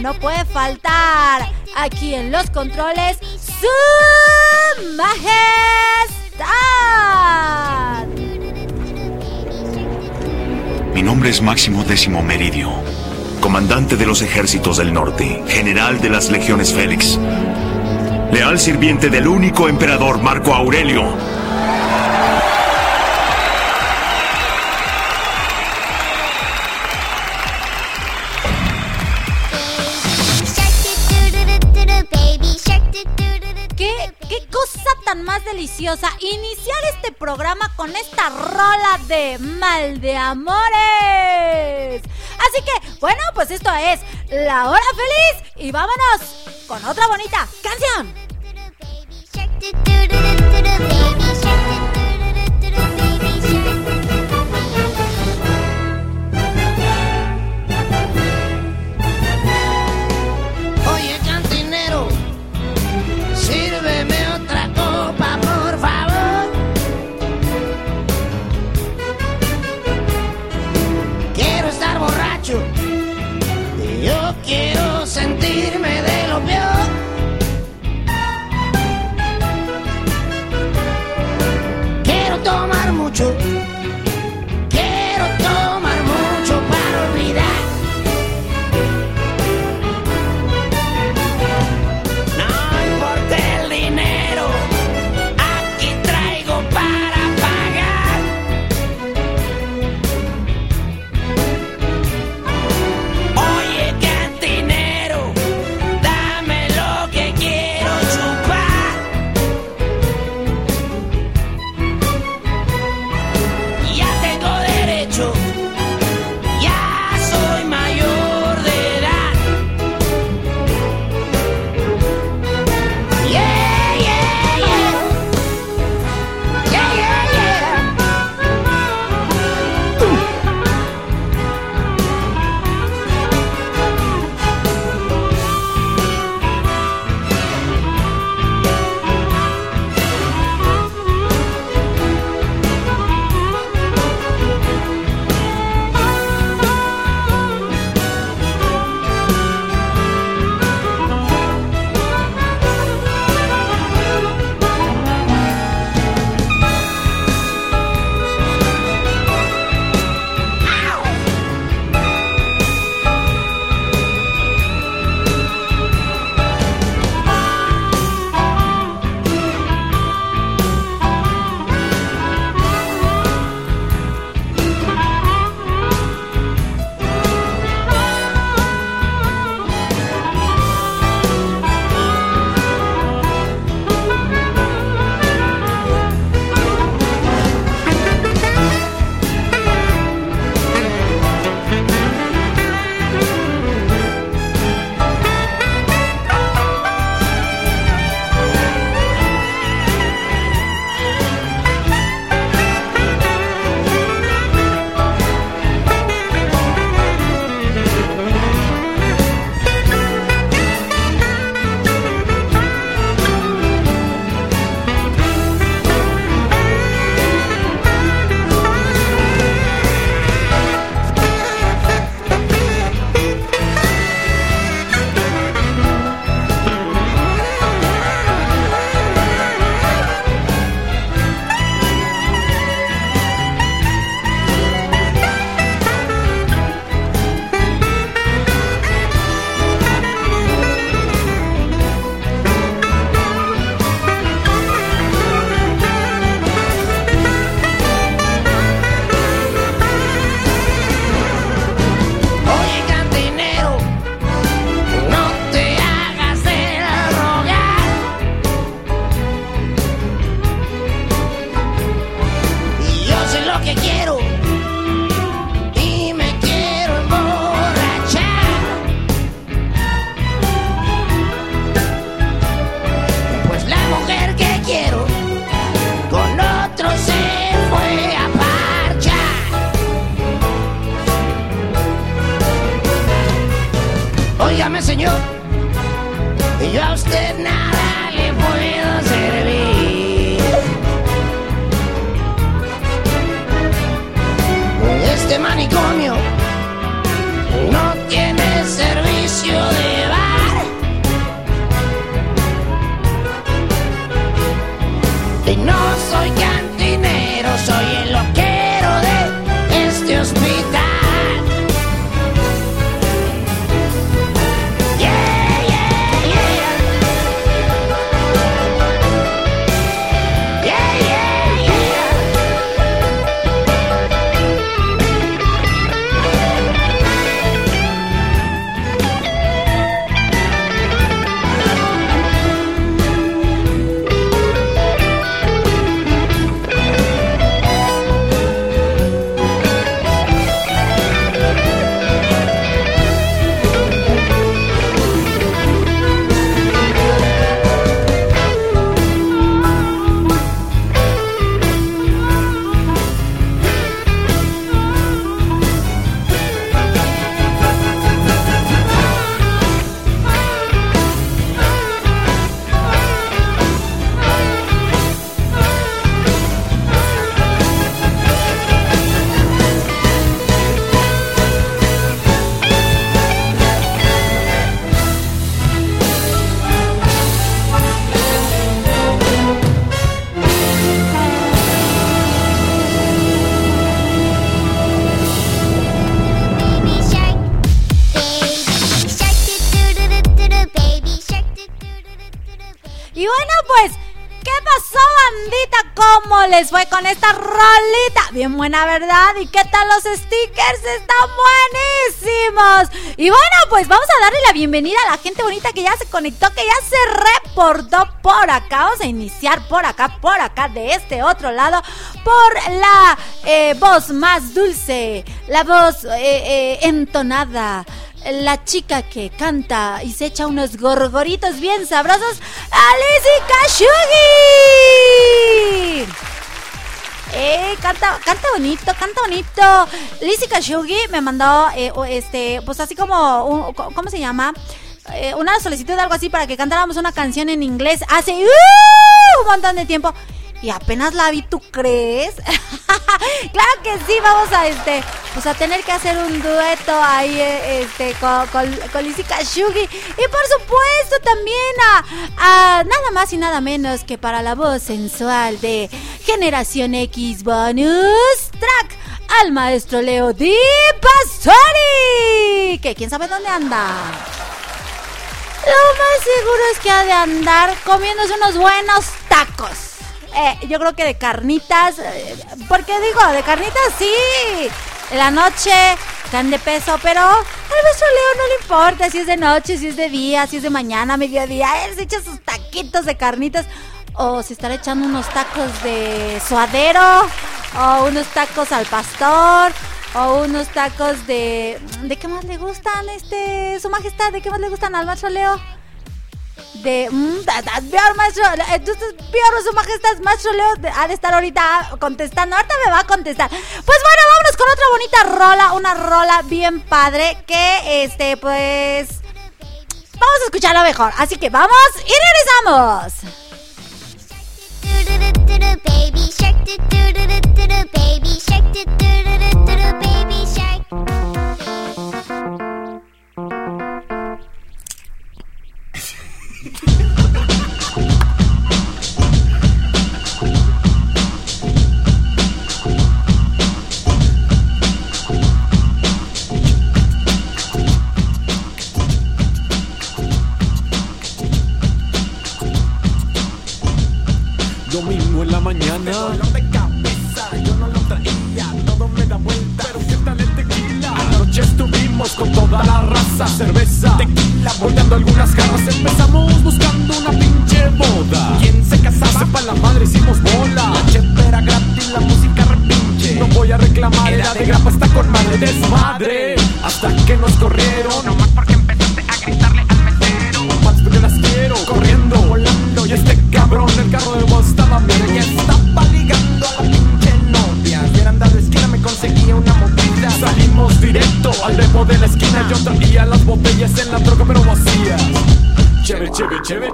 no puede faltar. Aquí en los controles, su majestad. Mi nombre es Máximo Décimo Meridio, comandante de los ejércitos del norte, general de las legiones Félix, leal sirviente del único emperador Marco Aurelio programa con esta rola de Mal de Amores. Así que, bueno, pues esto es La Hora Feliz y vámonos con otra bonita. Bien buena, ¿verdad? ¿Y qué tal los stickers? Están buenísimos. Y bueno, pues vamos a darle la bienvenida a la gente bonita que ya se conectó, que ya se reportó por acá. Vamos a iniciar por acá, por acá, de este otro lado, por la eh, voz más dulce, la voz eh, eh, entonada. La chica que canta y se echa unos gorgoritos bien sabrosos, Alicia Kashugi. Eh, canta, canta bonito, canta bonito. Lizzy Kashugi me mandó, eh, este, pues así como, ¿cómo se llama? Eh, una solicitud algo así para que cantáramos una canción en inglés hace ¡uh! un montón de tiempo. Y apenas la vi, ¿tú crees? claro que sí, vamos a este, pues a tener que hacer un dueto ahí, eh, este, con, con, con Lizzy Kashugi. Y por supuesto también a, a nada más y nada menos que para la voz sensual de Generación X Bonus Track al maestro Leo Di Pastori. Que quién sabe dónde anda. Lo más seguro es que ha de andar comiéndose unos buenos tacos. Eh, yo creo que de carnitas, eh, porque digo, de carnitas sí. En la noche, can de peso, pero al Leo no le importa si es de noche, si es de día, si es de mañana, mediodía. Él se echa sus taquitos de carnitas. O se estará echando unos tacos de suadero, o unos tacos al pastor, o unos tacos de... ¿De qué más le gustan, este, su majestad? ¿De qué más le gustan al maestro Leo? De... mm, peor, maestro, entonces, peor, su majestad, maestro Leo, ha de estar ahorita contestando, ahorita me va a contestar. Pues bueno, vámonos con otra bonita rola, una rola bien padre, que, este, pues... Vamos a escucharla mejor, así que vamos y regresamos. baby. La mañana. de cabeza, yo no lo traía, todo me da vuelta. Pero qué tal el tequila. Anoche estuvimos con toda la raza, cerveza, tequila, volteando algunas jarras. Empezamos buscando una pinche boda. ¿Quién se casaba? Sepa la madre, hicimos bola. La era gratis, la música repinche. No voy a reclamar, era de grapa, está con madre desmadre. Hasta que nos corrieron, nomás porque Más porque las quiero, corriendo, volando. Y este cabrón, el carro de voz estaba bien. Y estaba ligando a pinche novia. Y era andar de esquina, me conseguía una movida. Salimos directo al depo de la esquina. Yo traía las botellas en la troca, pero vacía. cheve, cheve, cheve.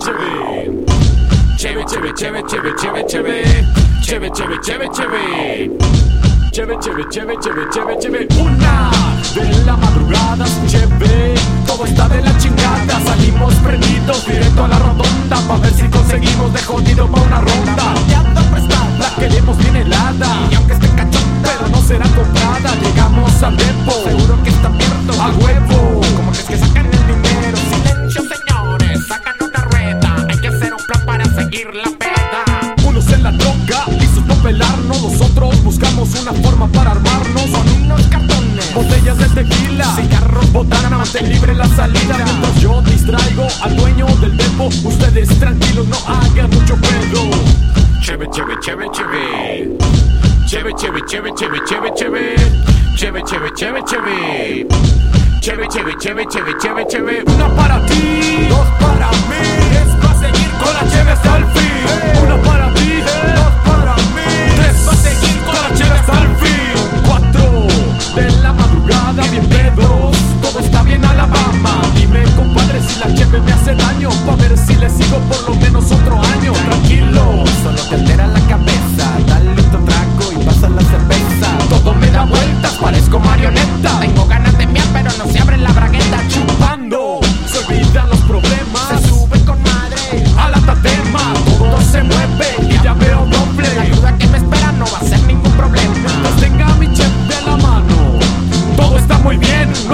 Cheve, cheve, cheve, cheve, cheve, cheve. Cheve, cheve, cheve, cheve. Cheve, cheve, cheve, cheve, cheve, cheve. Una de la madrugada, cheve. Está de la chingada. Salimos prendidos directo a la rotonda. Pa' ver si conseguimos de jodido pa' una ronda. La queremos bien helada. Y aunque esté cachón, pero no será comprada. Llegamos al depo. Seguro que está abierto. A huevo. Como que es que sacan el dinero. Silencio, señores. Sacan una rueda. Hay que hacer un plan para seguir la peda. Unos en la droga, listos para pelarnos. Nosotros buscamos una forma para armarnos. Son unos cartones, botellas de tequila, cigarros, botana, mantén libre la salida. Mientras yo distraigo al dueño del depo. Ustedes tranquilos, no hagan mucho pedo. Cheve, cheve, cheve, cheve. Cheve, cheve, cheve, cheve, cheve, cheve. Cheve, cheve, cheve, cheve. Cheve, cheve, cheve, cheve, cheve, cheve. Una para ti, dos para mí. Tres para seguir con la cheve hasta el fin. Una para ti, dos para mí. Tres para seguir con la cheve hasta el fin. La madrugada, bien pedos. Todo está bien, Alabama. Dime, compadre, si la cheve me hace daño. Pa' ver si le sigo por lo menos otro año. Tranquilo, solo te altera la cabeza. Dale otro trago y pasa la cerveza. Todo me da vueltas, parezco marioneta. Tengo ganas de miar, pero no se abre la bragueta. Chupando,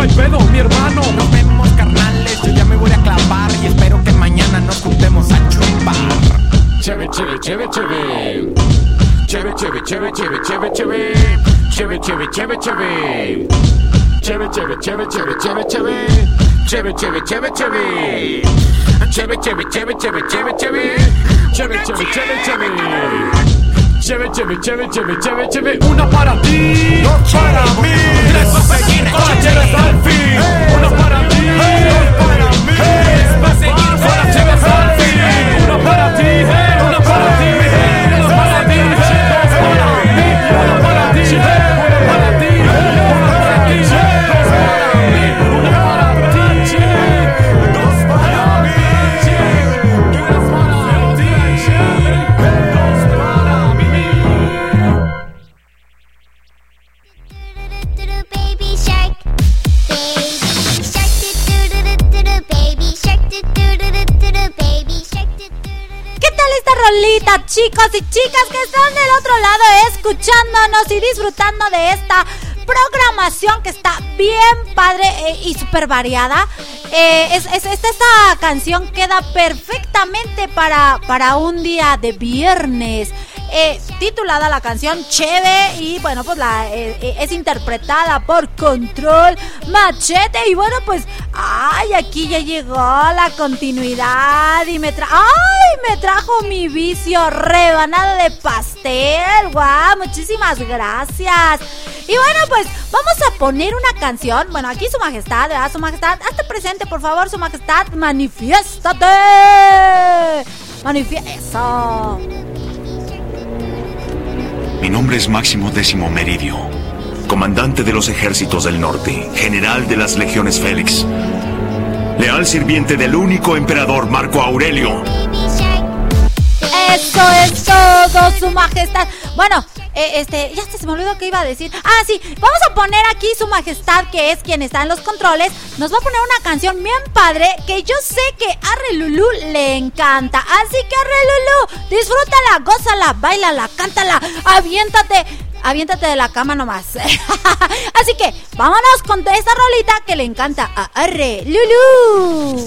hay pedo, mi hermano. Nos vemos, carnales. Yo ya me voy a clavar y espero que mañana nos juntemos a chupar. Cheve, cheve, cheve, cheve. Cheve, cheve, cheve, cheve, cheve, cheve. Cheve, cheve, cheve, cheve. Cheve, cheve, cheve, cheve, cheve, cheve. Cheve, cheve, cheve, cheve. Cheve, cheve, cheve, cheve, cheve, cheve. Cheve, cheve, cheve, cheve. Cheve, cheve, cheve, cheve, cheve, cheve. Una para ti, dos para mí. Tres para seguir cheve hasta el fin. Una para ti, dos para mí. Tres para seguir cheve hasta el fin. Una para ti, una para ti. De esta programación que está bien padre eh, y súper variada? Eh, es, es- esta, canción queda perfectamente para, para un día de viernes. Eh, titulada la canción Cheve y bueno pues la eh, es interpretada por Control Machete y bueno pues ay aquí ya llegó la continuidad y me tra ay me trajo mi vicio rebanada de pastel. Guau muchísimas gracias. Y bueno pues vamos a poner una canción. Bueno aquí su majestad ¿verdad? su majestad hazte presente por favor su majestad manifiéstate. Manifiesta eso. Mi nombre es Máximo Décimo Meridio, comandante de los ejércitos del norte, general de las legiones Félix, leal sirviente del único emperador Marco Aurelio. Eso es todo, su majestad. Bueno, eh, este, ya se me olvidó que iba a decir. Ah, sí, vamos a poner aquí su majestad, que es quien está en los controles. Nos va a poner una canción bien padre que yo sé que a Relulú le encanta. Así que Relulú, disfrútala, gózala, bailala, cántala, aviéntate. Aviéntate de la cama nomás. Así que vámonos con esta rolita que le encanta a Arre Lulu.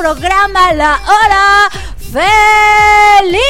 Programa La Hora Feliz.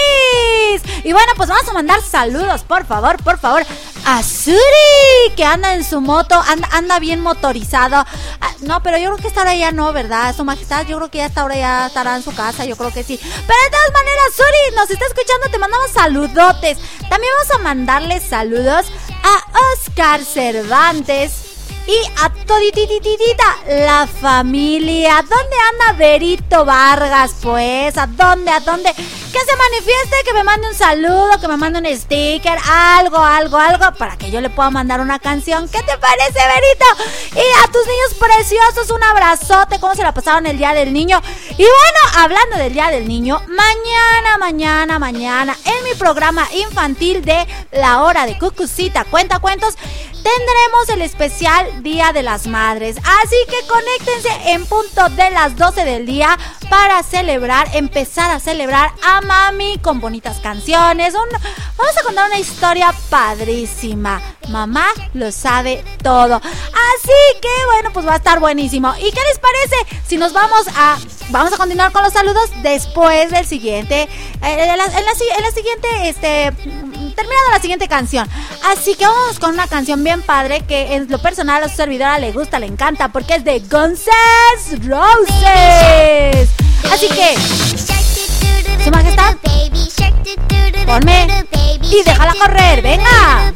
Y bueno, pues vamos a mandar saludos, por favor, por favor, a Suri, que anda en su moto, anda, anda bien motorizado. Ah, no, pero yo creo que esta hora ya no, ¿verdad? Su majestad, yo creo que ya esta hora ya estará en su casa, yo creo que sí. Pero de todas maneras, Suri, nos está escuchando, te mandamos saludotes. También vamos a mandarle saludos a Oscar Cervantes. Y a toditititita la familia. ¿Dónde anda Berito Vargas? Pues, ¿a dónde? ¿A dónde? Que se manifieste, que me mande un saludo, que me mande un sticker, algo, algo, algo, para que yo le pueda mandar una canción. ¿Qué te parece, Berito? Y a tus niños preciosos, un abrazote. ¿Cómo se la pasaron el día del niño? Y bueno, hablando del día del niño, mañana, mañana, mañana, en mi programa infantil de La Hora de Cucucita Cuenta Cuentos, tendremos el especial Día de las Madres. Así que conéctense en punto de las 12 del día para celebrar, empezar a celebrar a mami con bonitas canciones. Vamos a contar una historia padrísima. Mamá lo sabe todo. Así que bueno, pues va a estar buenísimo. ¿Y qué les parece si nos vamos a... Vamos a continuar con los saludos después del siguiente... eh, en, la, en en la siguiente, este... Terminando la siguiente canción. Así que vamos con una canción bien padre que en lo personal a su servidora le gusta, le encanta, porque es de Guns Roses. Así que Su Majestad, ponme y déjala correr, venga.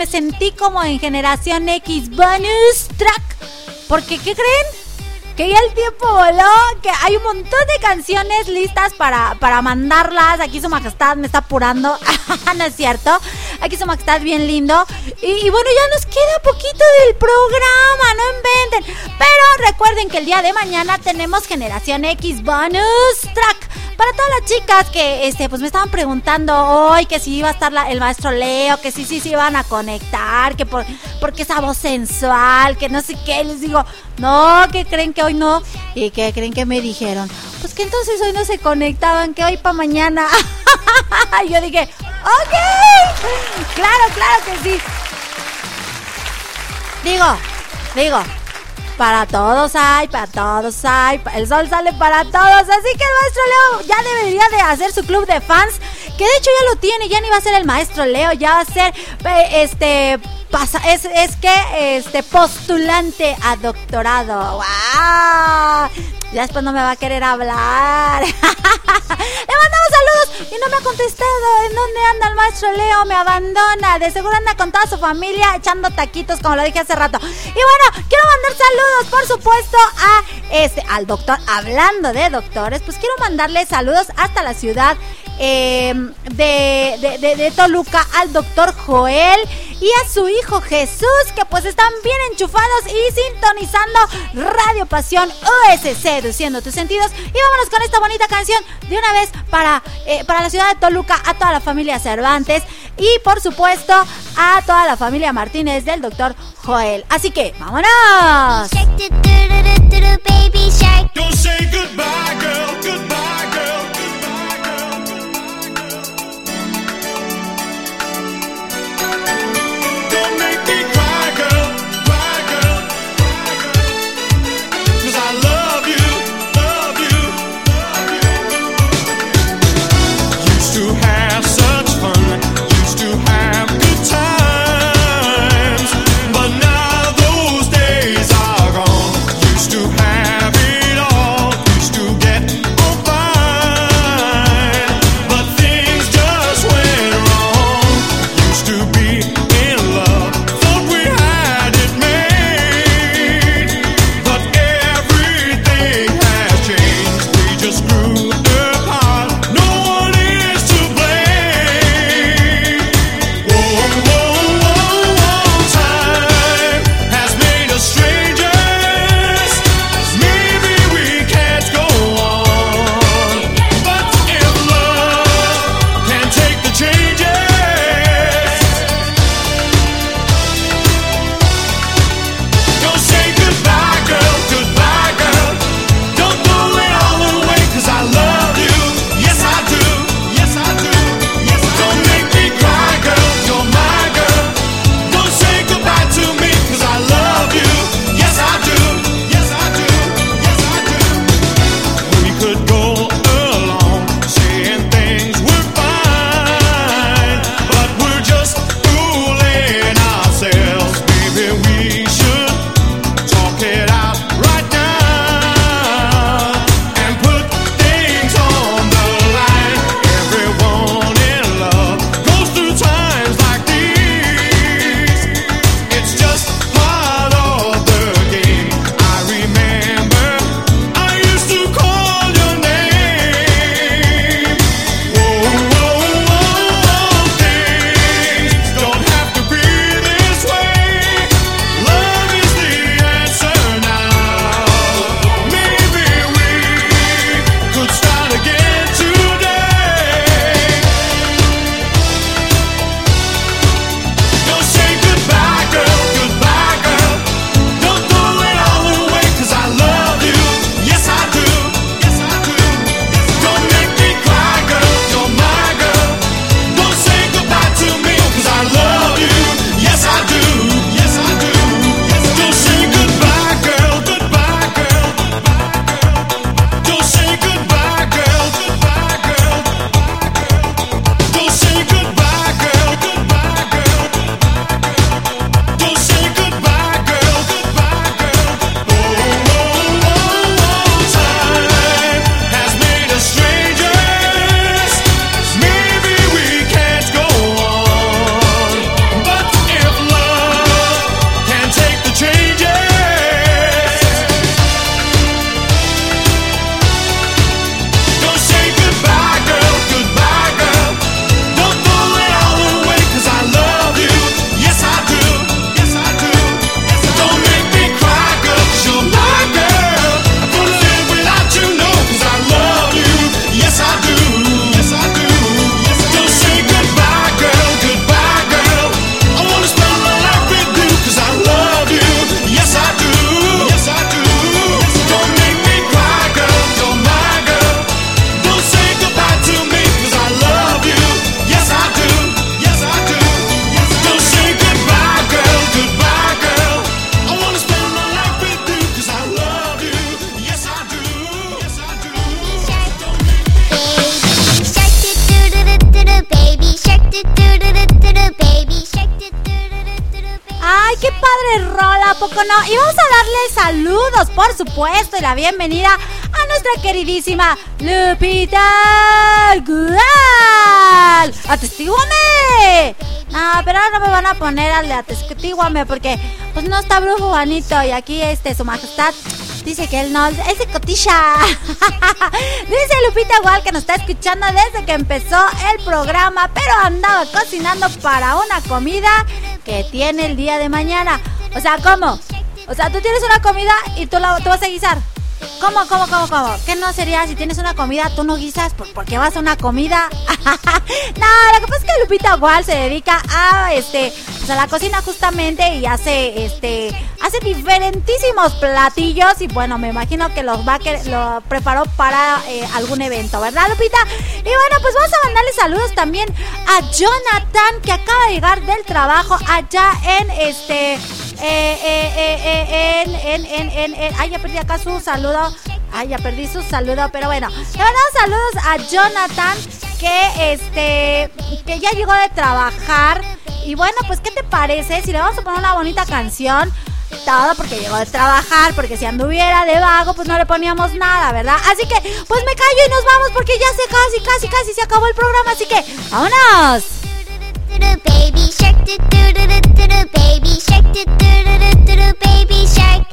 Me sentí como en generación X bonus track. Porque, ¿qué creen? Que ya el tiempo voló, que hay un montón de canciones listas para, para mandarlas. Aquí su majestad me está apurando. no es cierto. Aquí su majestad bien lindo. Y, y bueno, ya nos queda poquito del programa, no inventen. Pero recuerden que el día de mañana tenemos Generación X Bonus Track. Para todas las chicas que este pues me estaban preguntando hoy que si iba a estar el maestro Leo, que sí, sí, sí iban a conectar, que por, porque esa voz sensual, que no sé qué, les digo, no, que creen que hoy no, y que creen que me dijeron, pues que entonces hoy no se conectaban, que hoy para mañana. y yo dije, ok, claro, claro que sí. Digo, digo, para todos hay, para todos hay, el sol sale para todos, así que el maestro Leo ya debería de hacer su club de fans, que de hecho ya lo tiene, ya ni va a ser el maestro Leo, ya va a ser este pasa, es, es que este postulante a doctorado. ¡Wow! Ya después no me va a querer hablar. Le mandamos saludos y no me ha contestado. ¿En dónde anda el maestro Leo? Me abandona. De seguro anda con toda su familia echando taquitos, como lo dije hace rato. Y bueno, quiero mandar saludos, por supuesto, a este, al doctor. Hablando de doctores, pues quiero mandarle saludos hasta la ciudad Em, de, de, de, de, Toluca al doctor Joel y a su hijo Jesús, que pues están bien enchufados y sintonizando Radio Pasión USC, reduciendo tus sentidos. Y vámonos con esta bonita canción de una vez para, eh, para la ciudad de Toluca, a toda la familia Cervantes y por supuesto a toda la familia Martínez del doctor Joel. Así que, vámonos. Don't say goodbye, girl, goodbye, girl. supuesto, la bienvenida a nuestra queridísima Lupita Gual. ¡Atestíguame! Ah, pero ahora no me van a poner al de atestíguame porque pues no está brujo Juanito y aquí este su majestad Dice que él no, él se cotiza. Dice Lupita Gual que nos está escuchando desde que empezó el programa, pero andaba cocinando para una comida que tiene el día de mañana. O sea, ¿cómo? O sea, tú tienes una comida y tú, la, tú vas a guisar. ¿Cómo, cómo, cómo, cómo? ¿Qué no sería si tienes una comida, tú no guisas? ¿Por, ¿por qué vas a una comida? no, lo que pasa es que Lupita Wall se dedica a este, pues a la cocina justamente y hace este, hace diferentísimos platillos y bueno, me imagino que los va que lo preparó para eh, algún evento, ¿verdad, Lupita? Y bueno, pues vamos a mandarle saludos también a Jonathan que acaba de llegar del trabajo allá en este eh, eh, eh, eh, en, en, en, en- ay, ya perdí acá su saludo. Ay, ya perdí su saludo, pero bueno. Le mandamos saludos a Jonathan, que este, que ya llegó de trabajar. Y bueno, pues, ¿qué te parece si le vamos a poner una bonita canción? Todo porque llegó de trabajar, porque si anduviera de vago, pues no le poníamos nada, ¿verdad? Así que, pues me callo y nos vamos porque ya se casi, casi, casi se acabó el programa. Así que, ¡vámonos! Baby shark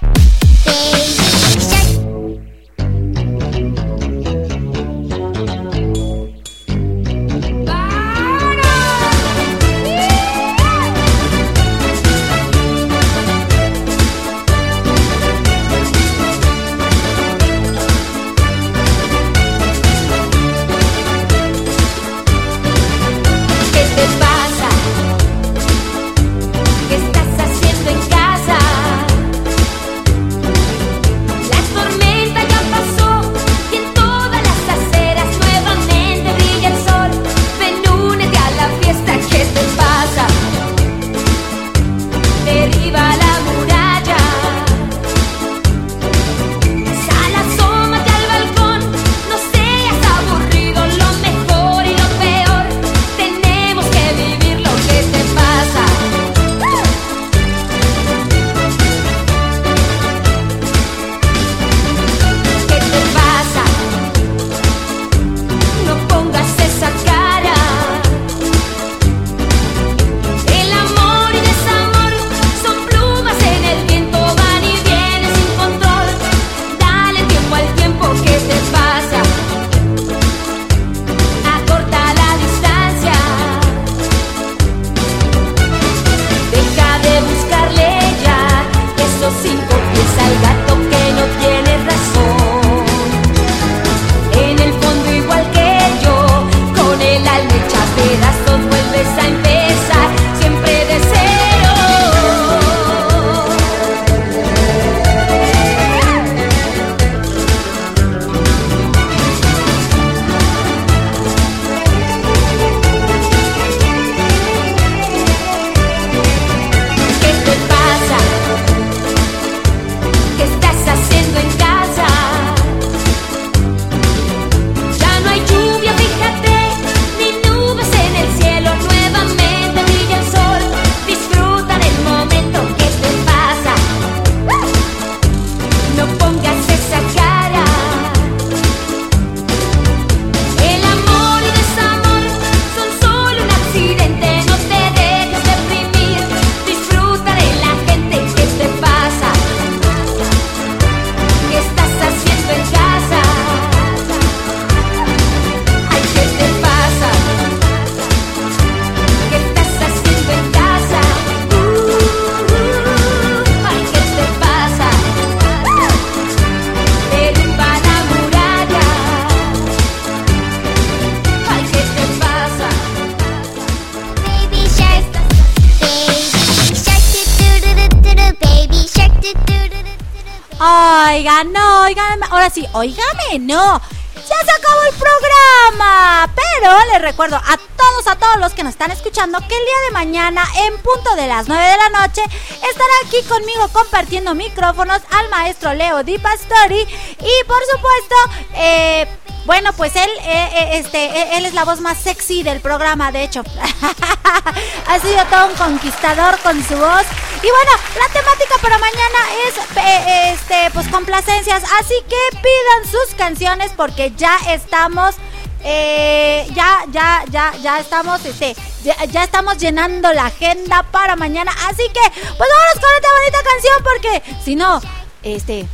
Ahora sí, oígame, no. Ya se acabó el programa. Pero les recuerdo a todos, a todos los que nos están escuchando que el día de mañana, en punto de las 9 de la noche, estará aquí conmigo compartiendo micrófonos al maestro Leo Di Pastori. Y por supuesto, eh, bueno, pues él, eh, eh, este, eh, él es la voz más sexy del programa, de hecho. ha sido todo un conquistador con su voz. Y bueno, la temática para mañana es, eh, este, pues complacencias. Así que pidan sus canciones porque ya estamos, eh, ya, ya, ya, ya estamos, este, ya, ya estamos llenando la agenda para mañana. Así que, pues vámonos con esta bonita canción porque si no, este,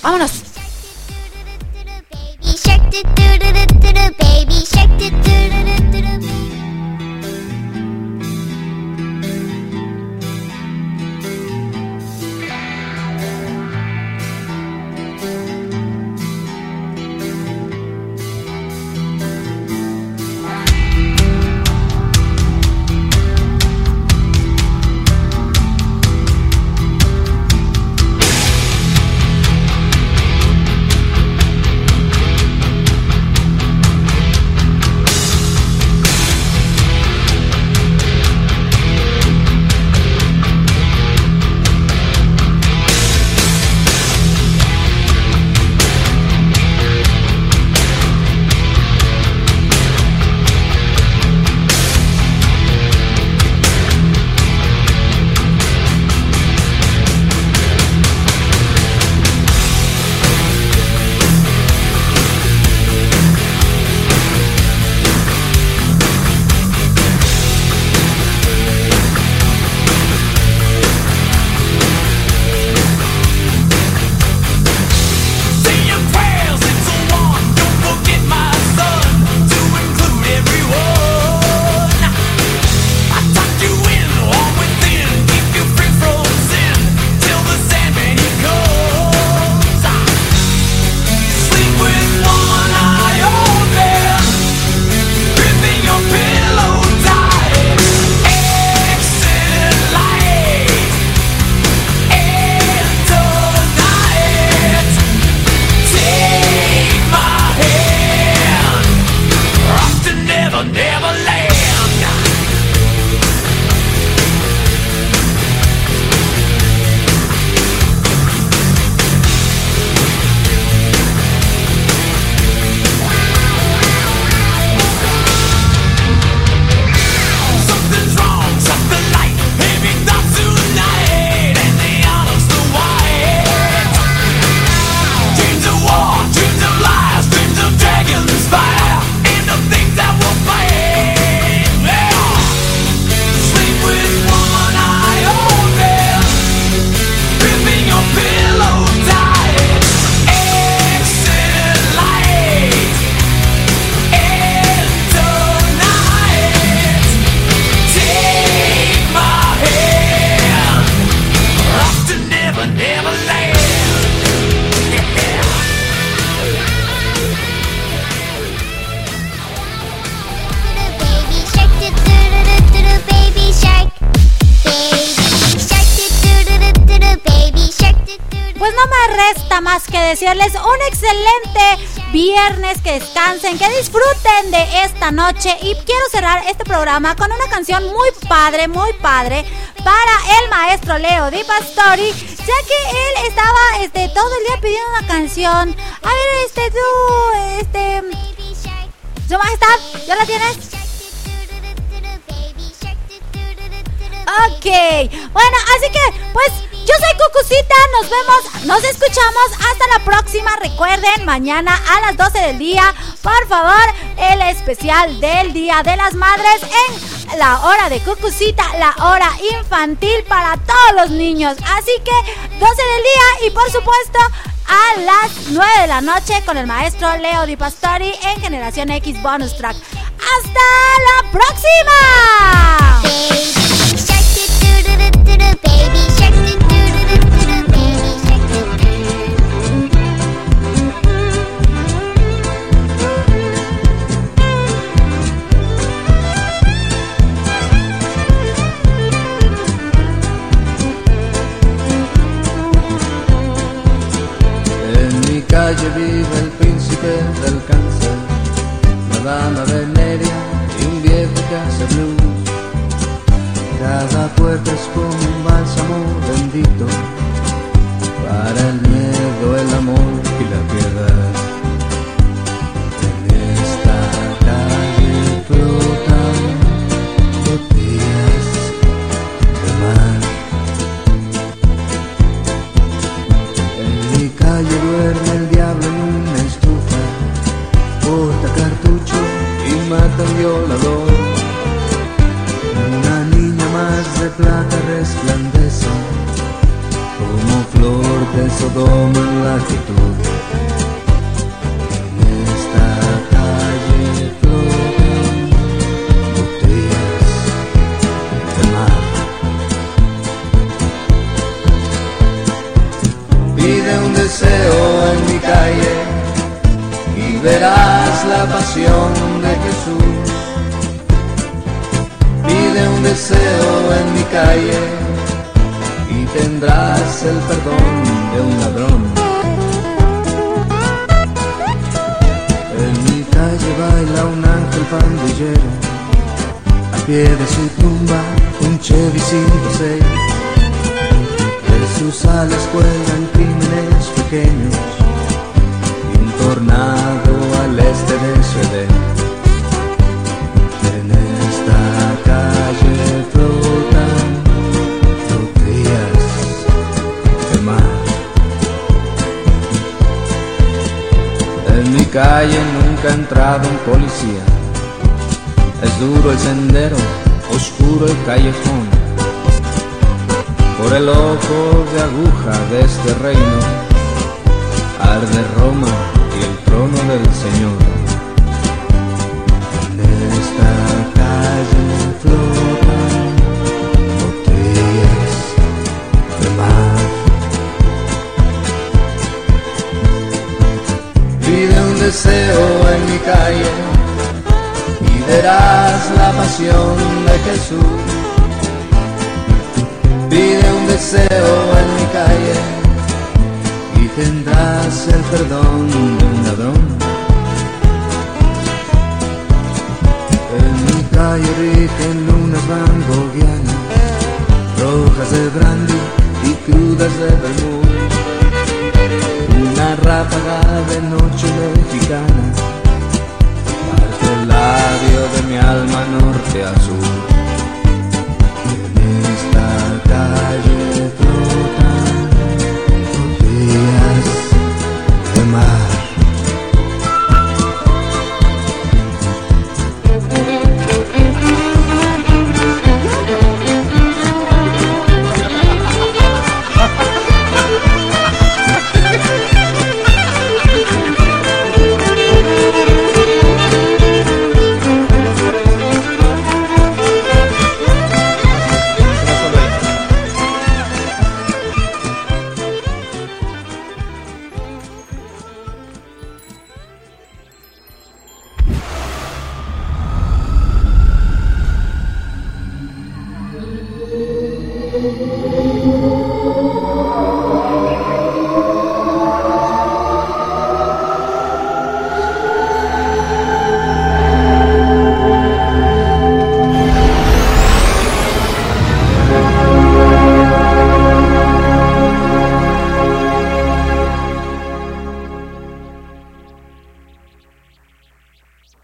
vámonos. Baby shark do do do do do do baby shark do do do do do do esta noche y quiero cerrar este programa con una canción muy padre, muy padre para el maestro Leo Di Pastori, ya que él estaba este todo el día pidiendo una canción. A ver, este tú, este Su Majestad, ¿ya la tienes? Ok, bueno, así que yo soy Cucucita, nos vemos, nos escuchamos hasta la próxima. Recuerden, mañana a las 12 del día, por favor, el especial del Día de las Madres en la hora de Cucucita, la hora infantil para todos los niños. Así que 12 del día y por supuesto a las 9 de la noche con el maestro Leo Di Pastori en Generación X Bonus Track. ¡Hasta la próxima! Calle vive el príncipe del cáncer, la dama veneria y un viejo que hace. Cada puerta es como un bálsamo bendito para el plata resplandece, como flor de Sodoma en la actitud. En esta calle flotan botellas de mar. Pide un deseo en mi calle y verás la pasión deseo en mi calle y tendrás el perdón de un ladrón. En mi calle baila un ángel pandillero, a pie de su tumba un Chevy 106. De sus alas cuelgan crímenes pequeños y un tornado al este de su Edén. Calle nunca ha entrado un policía. Es duro el sendero, oscuro el callejón por el ojo de aguja de este reino, arde Roma y el trono del Señor. En esta calle deseo en mi calle y verás la pasión de Jesús. Pide un deseo en mi calle y tendrás el perdón de un ladrón. En mi calle rica en lunas van gogueanas, rojas de brandy y crudas de vermouth. Ráfaga de noche mexicana parte el labio de mi alma norte a sur. En esta calle